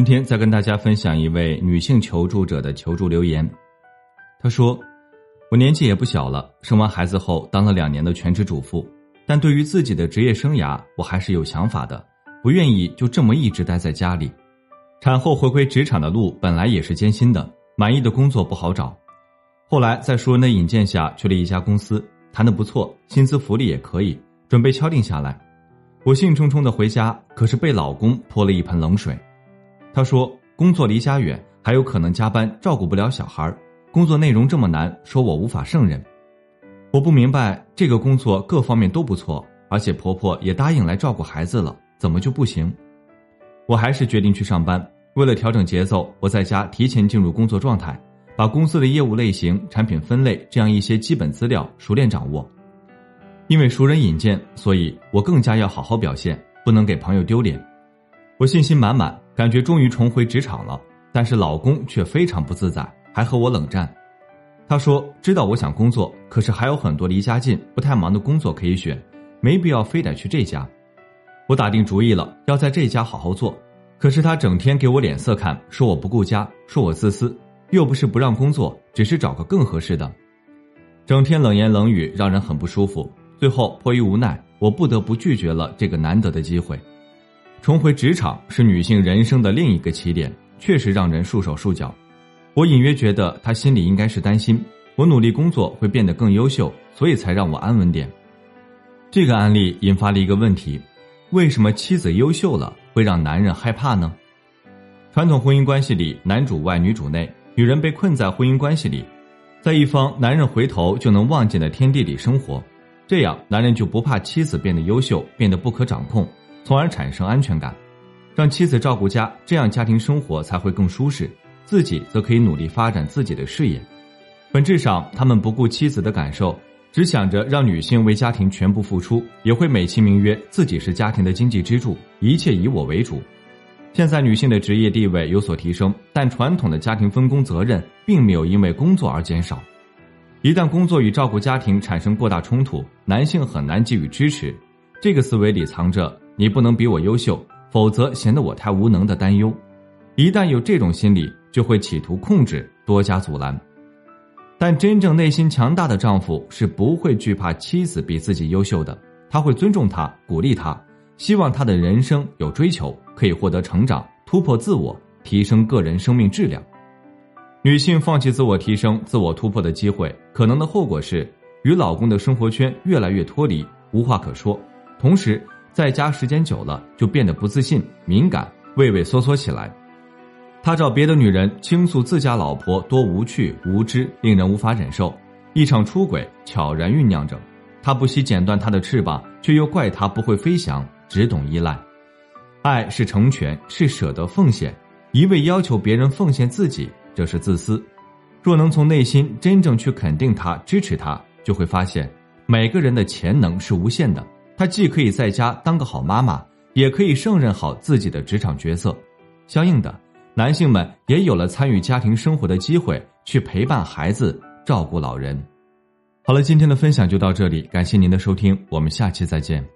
今天再跟大家分享一位女性求助者的求助留言。她说：“我年纪也不小了，生完孩子后当了两年的全职主妇，但对于自己的职业生涯，我还是有想法的，不愿意就这么一直待在家里。产后回归职场的路本来也是艰辛的，满意的工作不好找。后来在熟人的引荐下去了一家公司，谈的不错，薪资福利也可以，准备敲定下来。我兴冲冲的回家，可是被老公泼了一盆冷水。”他说：“工作离家远，还有可能加班，照顾不了小孩工作内容这么难，说我无法胜任。我不明白，这个工作各方面都不错，而且婆婆也答应来照顾孩子了，怎么就不行？我还是决定去上班。为了调整节奏，我在家提前进入工作状态，把公司的业务类型、产品分类这样一些基本资料熟练掌握。因为熟人引荐，所以我更加要好好表现，不能给朋友丢脸。我信心满满。”感觉终于重回职场了，但是老公却非常不自在，还和我冷战。他说：“知道我想工作，可是还有很多离家近、不太忙的工作可以选，没必要非得去这家。”我打定主意了，要在这家好好做。可是他整天给我脸色看，说我不顾家，说我自私，又不是不让工作，只是找个更合适的。整天冷言冷语，让人很不舒服。最后迫于无奈，我不得不拒绝了这个难得的机会。重回职场是女性人生的另一个起点，确实让人束手束脚。我隐约觉得她心里应该是担心我努力工作会变得更优秀，所以才让我安稳点。这个案例引发了一个问题：为什么妻子优秀了会让男人害怕呢？传统婚姻关系里，男主外女主内，女人被困在婚姻关系里，在一方男人回头就能望见的天地里生活，这样男人就不怕妻子变得优秀，变得不可掌控。从而产生安全感，让妻子照顾家，这样家庭生活才会更舒适，自己则可以努力发展自己的事业。本质上，他们不顾妻子的感受，只想着让女性为家庭全部付出，也会美其名曰自己是家庭的经济支柱，一切以我为主。现在女性的职业地位有所提升，但传统的家庭分工责任并没有因为工作而减少。一旦工作与照顾家庭产生过大冲突，男性很难给予支持。这个思维里藏着。你不能比我优秀，否则显得我太无能的担忧。一旦有这种心理，就会企图控制，多加阻拦。但真正内心强大的丈夫是不会惧怕妻子比自己优秀的，他会尊重她，鼓励她，希望她的人生有追求，可以获得成长、突破自我、提升个人生命质量。女性放弃自我提升、自我突破的机会，可能的后果是与老公的生活圈越来越脱离，无话可说，同时。在家时间久了，就变得不自信、敏感、畏畏缩缩起来。他找别的女人倾诉自家老婆多无趣、无知，令人无法忍受。一场出轨悄然酝酿着，他不惜剪断她的翅膀，却又怪她不会飞翔，只懂依赖。爱是成全，是舍得奉献。一味要求别人奉献自己，这是自私。若能从内心真正去肯定他、支持他，就会发现每个人的潜能是无限的。她既可以在家当个好妈妈，也可以胜任好自己的职场角色。相应的，男性们也有了参与家庭生活的机会，去陪伴孩子、照顾老人。好了，今天的分享就到这里，感谢您的收听，我们下期再见。